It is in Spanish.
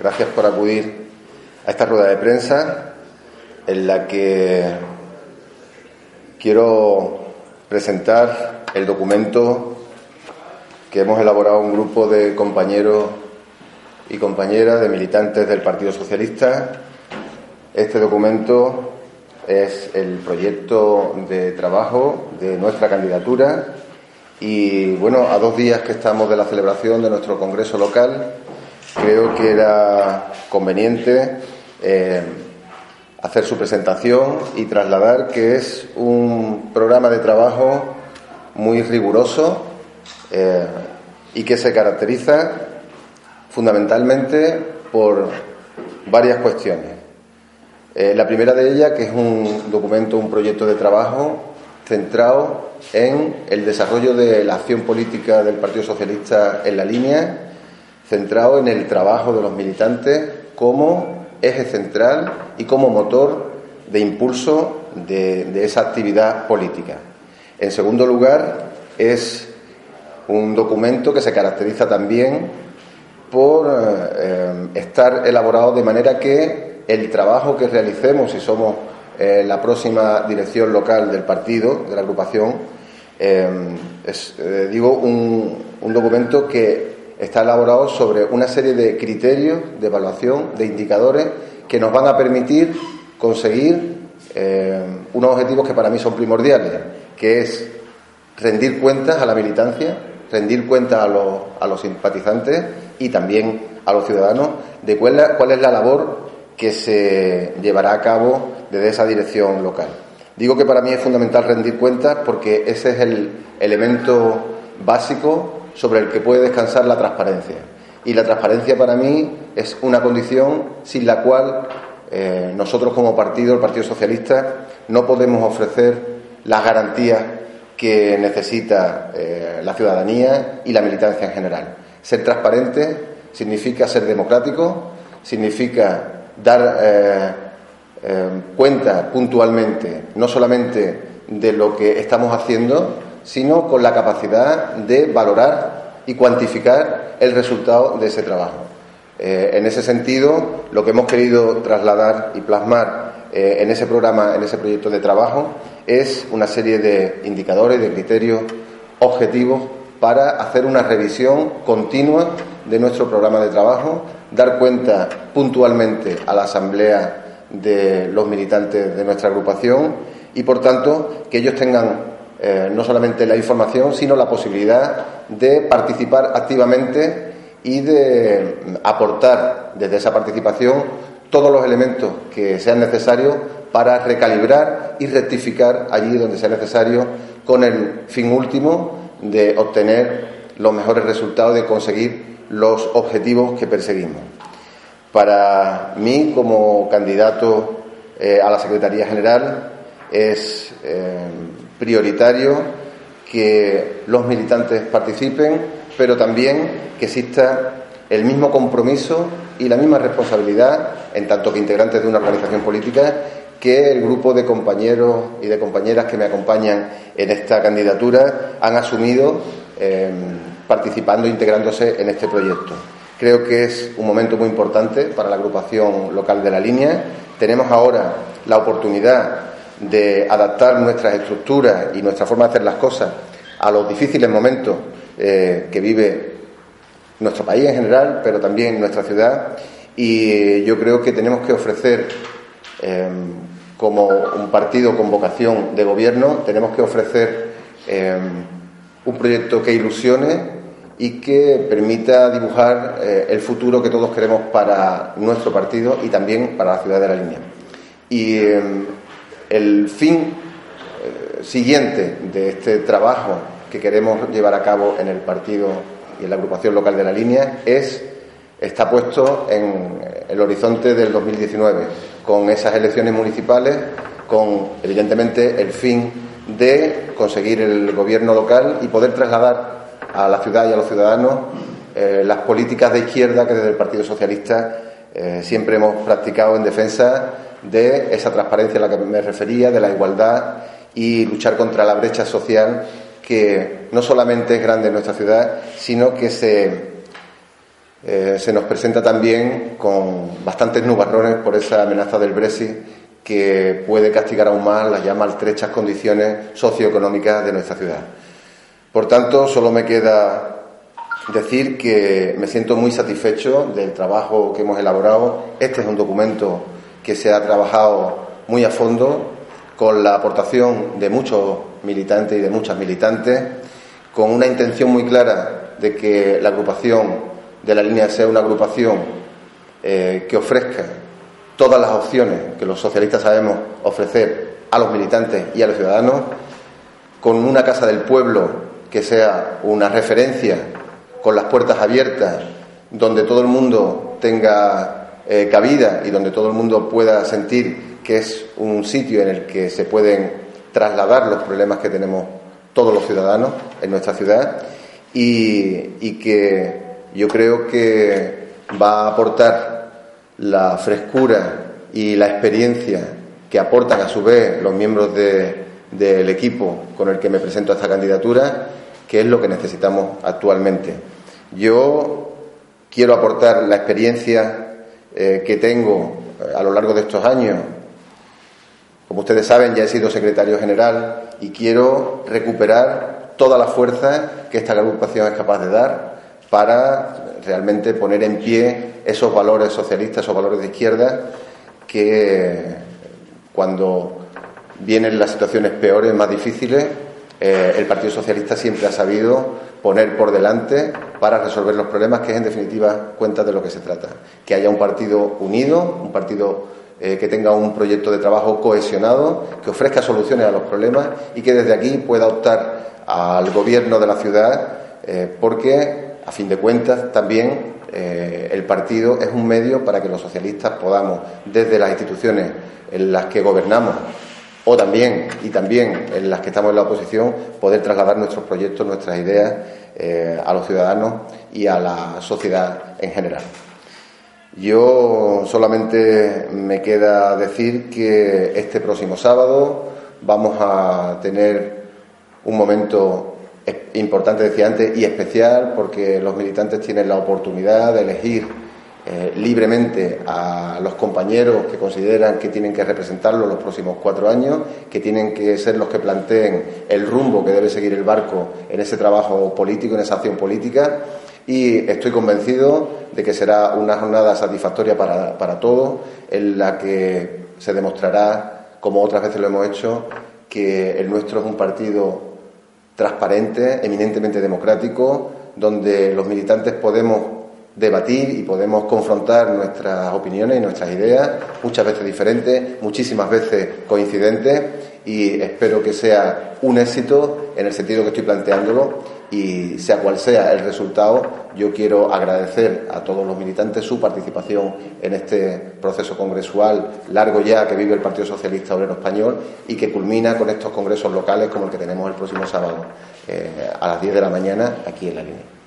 gracias por acudir a esta rueda de prensa en la que quiero presentar el documento que hemos elaborado un grupo de compañeros y compañeras de militantes del Partido Socialista. Este documento es el proyecto de trabajo de nuestra candidatura y bueno, a dos días que estamos de la celebración de nuestro Congreso local, creo que era conveniente eh, hacer su presentación y trasladar que es un programa de trabajo muy riguroso eh, y que se caracteriza fundamentalmente por varias cuestiones. Eh, la primera de ellas, que es un documento, un proyecto de trabajo centrado en el desarrollo de la acción política del Partido Socialista en la línea, centrado en el trabajo de los militantes como eje central y como motor de impulso de, esa actividad política. En segundo lugar, es un documento que se caracteriza también por eh, estar elaborado de manera que el trabajo que realicemos, si somos eh, la próxima dirección local del partido, de la agrupación. Eh, es, eh, digo, un, documento que está elaborado sobre una serie de criterios de evaluación, de indicadores que nos van a permitir conseguir unos objetivos que para mí son primordiales, que es rendir cuentas a la militancia, rendir cuentas a los, a los simpatizantes y también a los ciudadanos de cuál, cuál es la labor que se llevará a cabo desde esa dirección local. Digo que para mí es fundamental rendir cuentas porque ese es el elemento básico sobre el que puede descansar la transparencia. Y la transparencia para mí es una condición sin la cual eh, nosotros como partido, el Partido Socialista, no podemos ofrecer las garantías que necesita eh, la ciudadanía y la militancia en general. Ser transparente significa ser democrático, significa dar eh, cuenta puntualmente, no solamente de lo que estamos haciendo, sino con la capacidad de valorar y cuantificar el resultado de ese trabajo. Eh, en ese sentido, lo que hemos querido trasladar y plasmar en ese programa, en ese proyecto de trabajo, es una serie de indicadores, de criterios objetivos para hacer una revisión continua de nuestro programa de trabajo, dar cuenta puntualmente a la Asamblea de los militantes de nuestra agrupación y, por tanto, que ellos tengan eh, no solamente la información, sino la posibilidad de participar activamente y de aportar desde esa participación todos los elementos que sean necesarios para recalibrar y rectificar allí donde sea necesario con el fin último de obtener los mejores resultados, de conseguir los objetivos que perseguimos. Para mí, como candidato eh, a la Secretaría General, es eh, prioritario que los militantes participen, pero también que exista el mismo compromiso y la misma responsabilidad, en tanto que integrantes de una organización política, que el grupo de compañeros y de compañeras que me acompañan en esta candidatura han asumido eh, participando e integrándose en este proyecto. Creo que es un momento muy importante para la agrupación local de la línea. Tenemos ahora la oportunidad de adaptar nuestras estructuras y nuestra forma de hacer las cosas a los difíciles momentos eh, que vive nuestro país en general, pero también nuestra ciudad. Y yo creo que tenemos que ofrecer, eh, como un partido con vocación de gobierno, tenemos que ofrecer eh, un proyecto que ilusione, y que permita dibujar eh, el futuro que todos queremos para nuestro partido y también para la ciudad de la línea. Y em, el fin eh, siguiente de este trabajo que queremos llevar a cabo en el partido y en la agrupación local de la línea es está puesto en el horizonte del 2019 con esas elecciones municipales con evidentemente el fin de conseguir el gobierno local y poder trasladar a la ciudad y a los ciudadanos eh, las políticas de izquierda que desde el Partido Socialista eh, siempre hemos practicado en defensa de esa transparencia a la que me refería, de la igualdad y luchar contra la brecha social que no solamente es grande en nuestra ciudad, sino que se eh, se nos presenta también con bastantes nubarrones por esa amenaza del Brexit que puede castigar aún más las ya maltrechas condiciones socioeconómicas de nuestra ciudad. Por tanto, solo me queda decir que me siento muy satisfecho del trabajo que hemos elaborado. Este es un documento que se ha trabajado muy a fondo con la aportación de muchos militantes y de muchas militantes, con una intención muy clara de que la agrupación de la línea sea una agrupación eh, que ofrezca todas las opciones que los socialistas sabemos ofrecer a los militantes y a los ciudadanos, con una casa del pueblo que sea una referencia, con las puertas abiertas, donde todo el mundo tenga eh, cabida y donde todo el mundo pueda sentir que es un sitio en el que se pueden trasladar los problemas que tenemos todos los ciudadanos en nuestra ciudad y que yo creo que va a aportar la frescura y la experiencia que aportan a su vez los miembros del equipo con el que me presento a esta candidatura, que es lo que necesitamos actualmente. Yo quiero aportar la experiencia eh, que tengo eh, a lo largo de estos años. Como ustedes saben, ya he sido secretario general y quiero recuperar toda la fuerza que esta agrupación es capaz de dar para realmente poner en pie esos valores socialistas, esos valores de izquierda que cuando vienen las situaciones peores, más difíciles, eh, el Partido Socialista siempre ha sabido poner por delante para resolver los problemas, que es en definitiva cuenta de lo que se trata. Que haya un partido unido, un partido eh, que tenga un proyecto de trabajo cohesionado, que ofrezca soluciones a los problemas y que desde aquí pueda optar al gobierno de la ciudad, eh, porque a fin de cuentas, también el partido es un medio para que los socialistas podamos, desde las instituciones en las que gobernamos, o también, y también en las que estamos en la oposición, poder trasladar nuestros proyectos, nuestras ideas eh, a los ciudadanos y a la sociedad en general. Yo solamente me queda decir que este próximo sábado vamos a tener un momento importante, decía antes, y especial porque los militantes tienen la oportunidad de elegir eh, libremente a los compañeros que consideran que tienen que representarlo los próximos cuatro años, que tienen que ser los que planteen el rumbo que debe seguir el barco en ese trabajo político, en esa acción política. Y estoy convencido de que será una jornada satisfactoria para, para todos, en la que se demostrará, como otras veces lo hemos hecho, que el nuestro es un partido transparente, eminentemente democrático, donde los militantes podemos debatir y podemos confrontar nuestras opiniones y nuestras ideas, muchas veces diferentes, muchísimas veces coincidentes, y espero que sea un éxito en el sentido que estoy planteándolo y sea cual sea el resultado, yo quiero agradecer a todos los militantes su participación en este proceso congresual largo ya que vive el Partido Socialista Obrero Español y que culmina con estos congresos locales como el que tenemos el próximo sábado eh, a las 10 de la mañana aquí en la línea.